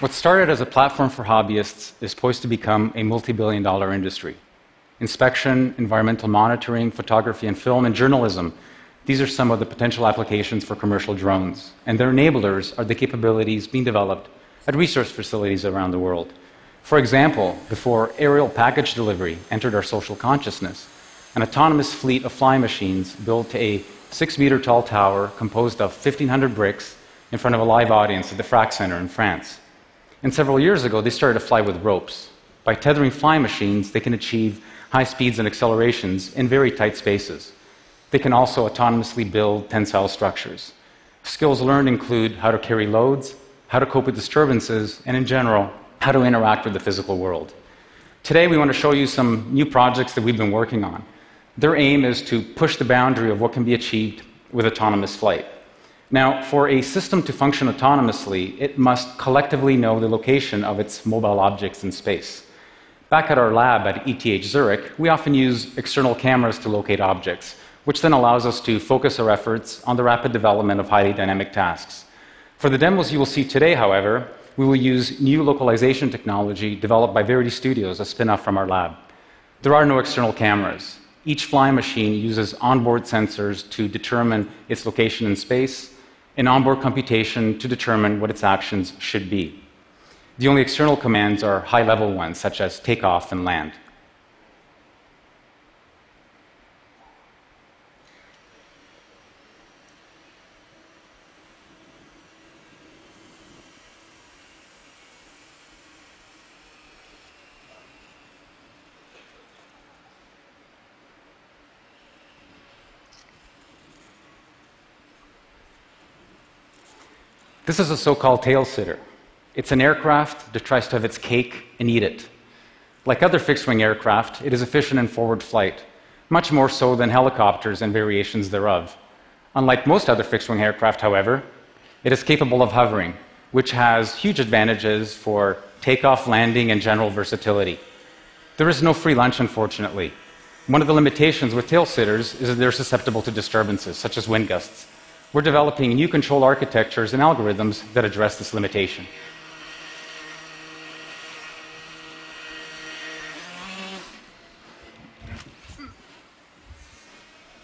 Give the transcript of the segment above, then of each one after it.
What started as a platform for hobbyists is poised to become a multi billion dollar industry. Inspection, environmental monitoring, photography and film, and journalism these are some of the potential applications for commercial drones, and their enablers are the capabilities being developed at research facilities around the world. For example, before aerial package delivery entered our social consciousness, an autonomous fleet of flying machines built a six meter tall tower composed of 1,500 bricks in front of a live audience at the Frac Center in France. And several years ago, they started to fly with ropes. By tethering flying machines, they can achieve high speeds and accelerations in very tight spaces. They can also autonomously build tensile structures. Skills learned include how to carry loads, how to cope with disturbances, and in general, how to interact with the physical world. Today, we want to show you some new projects that we've been working on. Their aim is to push the boundary of what can be achieved with autonomous flight. Now, for a system to function autonomously, it must collectively know the location of its mobile objects in space. Back at our lab at ETH Zurich, we often use external cameras to locate objects which then allows us to focus our efforts on the rapid development of highly dynamic tasks. For the demos you will see today, however, we will use new localization technology developed by Verity Studios, a spin off from our lab. There are no external cameras. Each flying machine uses onboard sensors to determine its location in space and onboard computation to determine what its actions should be. The only external commands are high level ones, such as takeoff and land. This is a so called tail sitter. It's an aircraft that tries to have its cake and eat it. Like other fixed wing aircraft, it is efficient in forward flight, much more so than helicopters and variations thereof. Unlike most other fixed wing aircraft, however, it is capable of hovering, which has huge advantages for takeoff, landing, and general versatility. There is no free lunch, unfortunately. One of the limitations with tail sitters is that they're susceptible to disturbances, such as wind gusts. We're developing new control architectures and algorithms that address this limitation.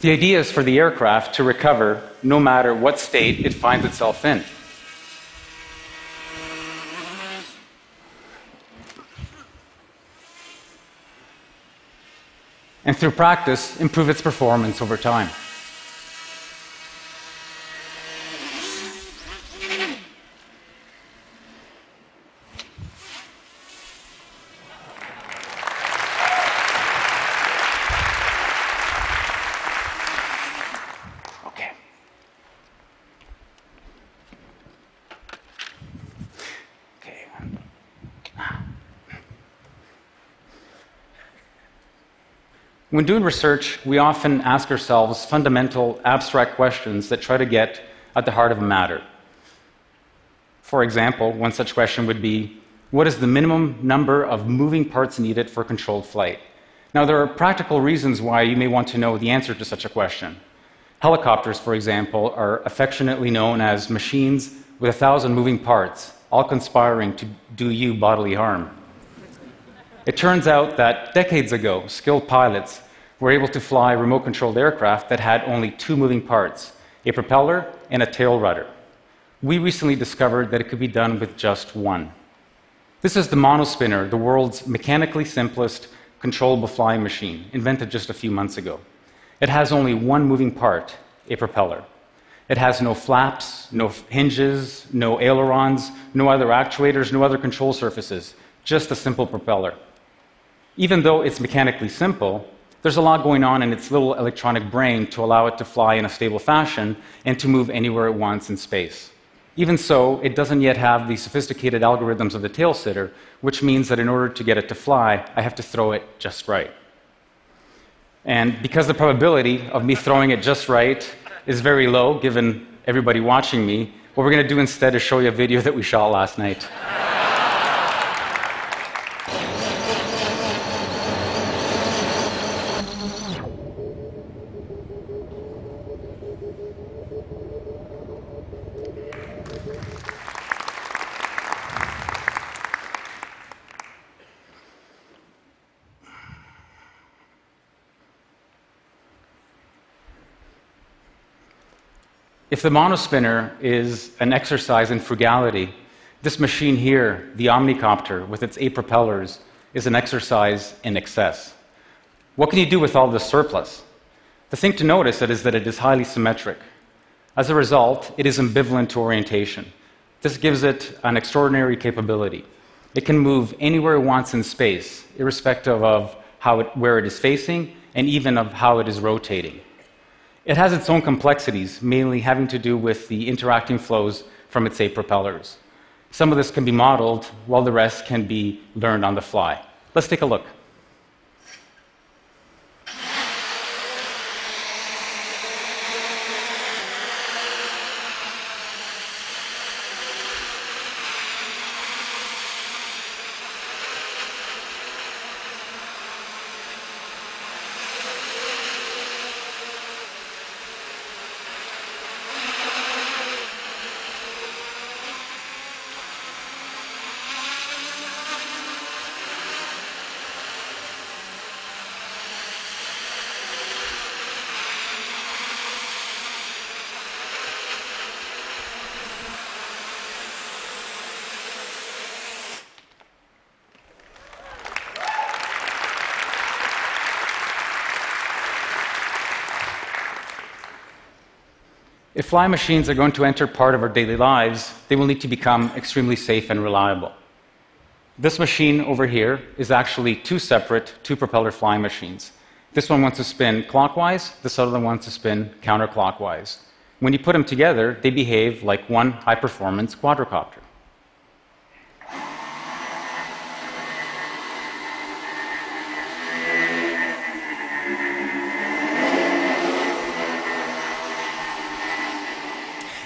The idea is for the aircraft to recover no matter what state it finds itself in. And through practice, improve its performance over time. When doing research, we often ask ourselves fundamental, abstract questions that try to get at the heart of a matter. For example, one such question would be What is the minimum number of moving parts needed for controlled flight? Now, there are practical reasons why you may want to know the answer to such a question. Helicopters, for example, are affectionately known as machines with a thousand moving parts, all conspiring to do you bodily harm. It turns out that decades ago, skilled pilots were able to fly remote controlled aircraft that had only two moving parts a propeller and a tail rudder. We recently discovered that it could be done with just one. This is the monospinner, the world's mechanically simplest controllable flying machine, invented just a few months ago. It has only one moving part a propeller. It has no flaps, no hinges, no ailerons, no other actuators, no other control surfaces, just a simple propeller. Even though it's mechanically simple, there's a lot going on in its little electronic brain to allow it to fly in a stable fashion and to move anywhere it wants in space. Even so, it doesn't yet have the sophisticated algorithms of the tail sitter, which means that in order to get it to fly, I have to throw it just right. And because the probability of me throwing it just right is very low, given everybody watching me, what we're going to do instead is show you a video that we shot last night. If the monospinner is an exercise in frugality, this machine here, the Omnicopter, with its eight propellers, is an exercise in excess. What can you do with all this surplus? The thing to notice is that it is highly symmetric. As a result, it is ambivalent to orientation. This gives it an extraordinary capability. It can move anywhere it wants in space, irrespective of how it, where it is facing and even of how it is rotating. It has its own complexities, mainly having to do with the interacting flows from its eight propellers. Some of this can be modeled, while the rest can be learned on the fly. Let's take a look. If fly machines are going to enter part of our daily lives, they will need to become extremely safe and reliable. This machine over here is actually two separate two propeller flying machines. This one wants to spin clockwise, this other one wants to spin counterclockwise. When you put them together, they behave like one high performance quadricopter.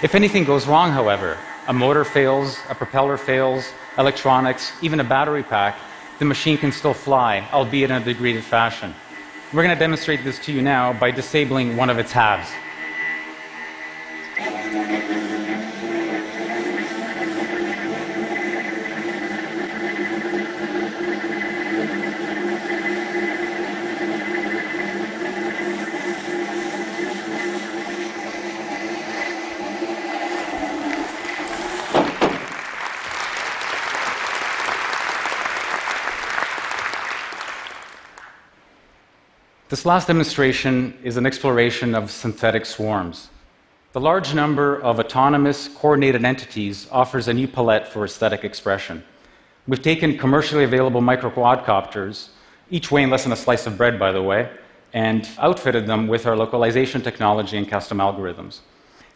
If anything goes wrong, however, a motor fails, a propeller fails, electronics, even a battery pack, the machine can still fly, albeit in a degraded fashion. We're going to demonstrate this to you now by disabling one of its halves. This last demonstration is an exploration of synthetic swarms. The large number of autonomous, coordinated entities offers a new palette for aesthetic expression. We've taken commercially available micro quadcopters, each weighing less than a slice of bread, by the way, and outfitted them with our localization technology and custom algorithms.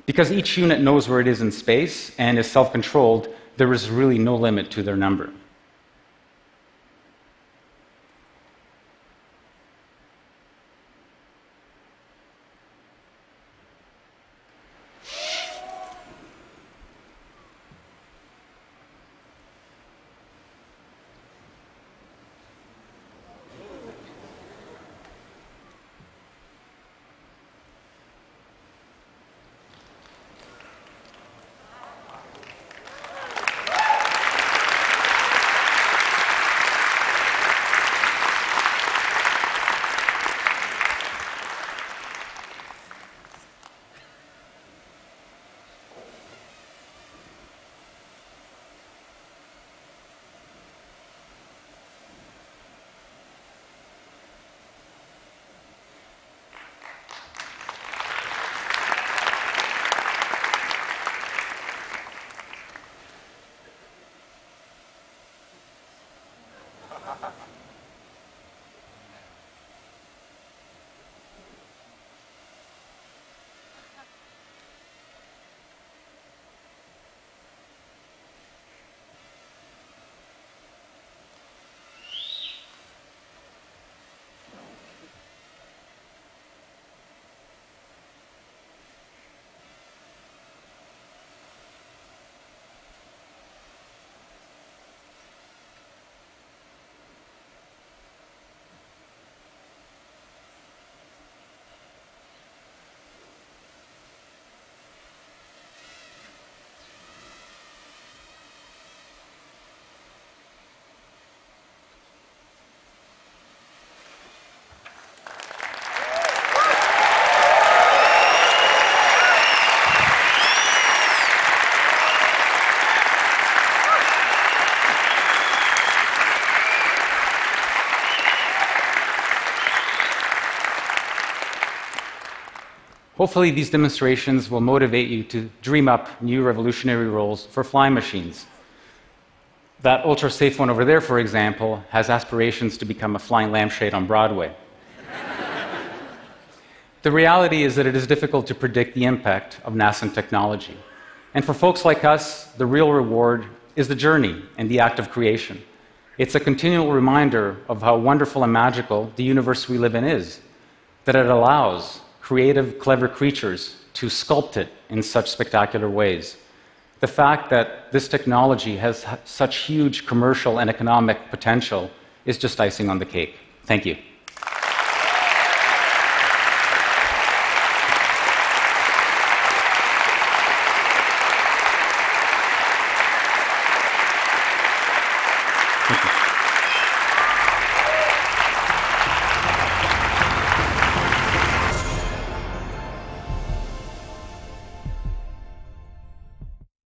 Because each unit knows where it is in space and is self controlled, there is really no limit to their number. Ha ha ha. Hopefully, these demonstrations will motivate you to dream up new revolutionary roles for flying machines. That ultra safe one over there, for example, has aspirations to become a flying lampshade on Broadway. the reality is that it is difficult to predict the impact of nascent technology. And for folks like us, the real reward is the journey and the act of creation. It's a continual reminder of how wonderful and magical the universe we live in is, that it allows creative, clever creatures to sculpt it in such spectacular ways. The fact that this technology has such huge commercial and economic potential is just icing on the cake. Thank you.